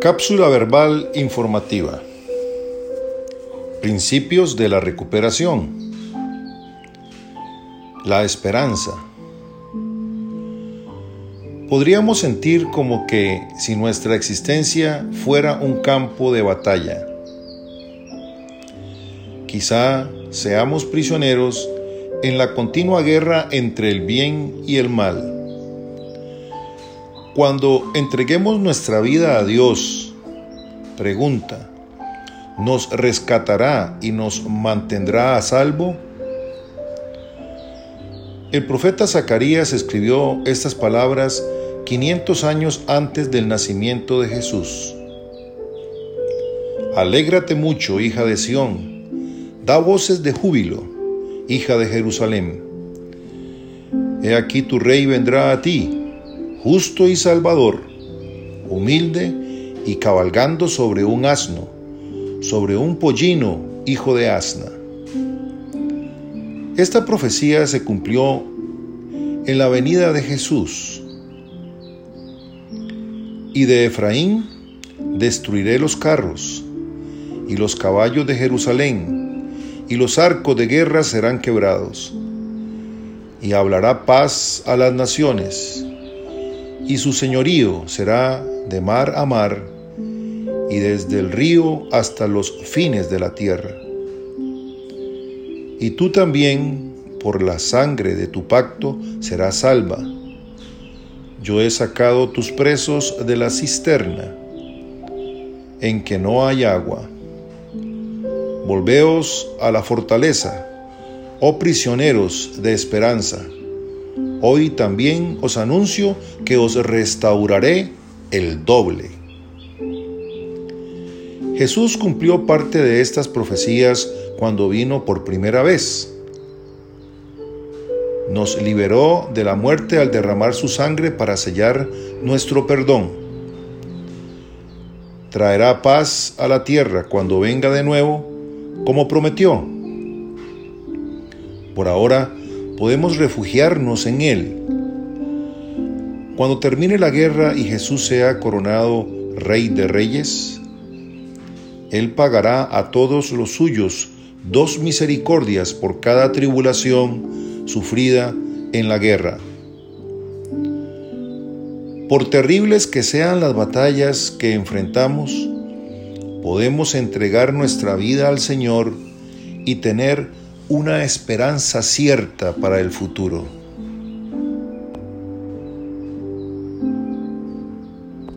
Cápsula verbal informativa. Principios de la recuperación. La esperanza. Podríamos sentir como que si nuestra existencia fuera un campo de batalla. Quizá seamos prisioneros en la continua guerra entre el bien y el mal. Cuando entreguemos nuestra vida a Dios, pregunta, ¿nos rescatará y nos mantendrá a salvo? El profeta Zacarías escribió estas palabras 500 años antes del nacimiento de Jesús. Alégrate mucho, hija de Sión, da voces de júbilo, hija de Jerusalén. He aquí tu rey vendrá a ti justo y salvador, humilde y cabalgando sobre un asno, sobre un pollino, hijo de asna. Esta profecía se cumplió en la venida de Jesús. Y de Efraín destruiré los carros, y los caballos de Jerusalén, y los arcos de guerra serán quebrados. Y hablará paz a las naciones, y su señorío será de mar a mar y desde el río hasta los fines de la tierra. Y tú también, por la sangre de tu pacto, serás salva. Yo he sacado tus presos de la cisterna, en que no hay agua. Volveos a la fortaleza, oh prisioneros de esperanza Hoy también os anuncio que os restauraré el doble. Jesús cumplió parte de estas profecías cuando vino por primera vez. Nos liberó de la muerte al derramar su sangre para sellar nuestro perdón. Traerá paz a la tierra cuando venga de nuevo, como prometió. Por ahora, podemos refugiarnos en Él. Cuando termine la guerra y Jesús sea coronado Rey de Reyes, Él pagará a todos los suyos dos misericordias por cada tribulación sufrida en la guerra. Por terribles que sean las batallas que enfrentamos, podemos entregar nuestra vida al Señor y tener una esperanza cierta para el futuro.